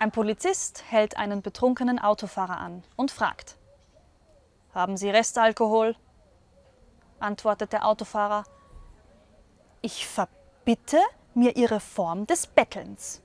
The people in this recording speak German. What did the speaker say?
Ein Polizist hält einen betrunkenen Autofahrer an und fragt: Haben Sie Restalkohol? antwortet der Autofahrer: Ich verbitte mir Ihre Form des Bettelns.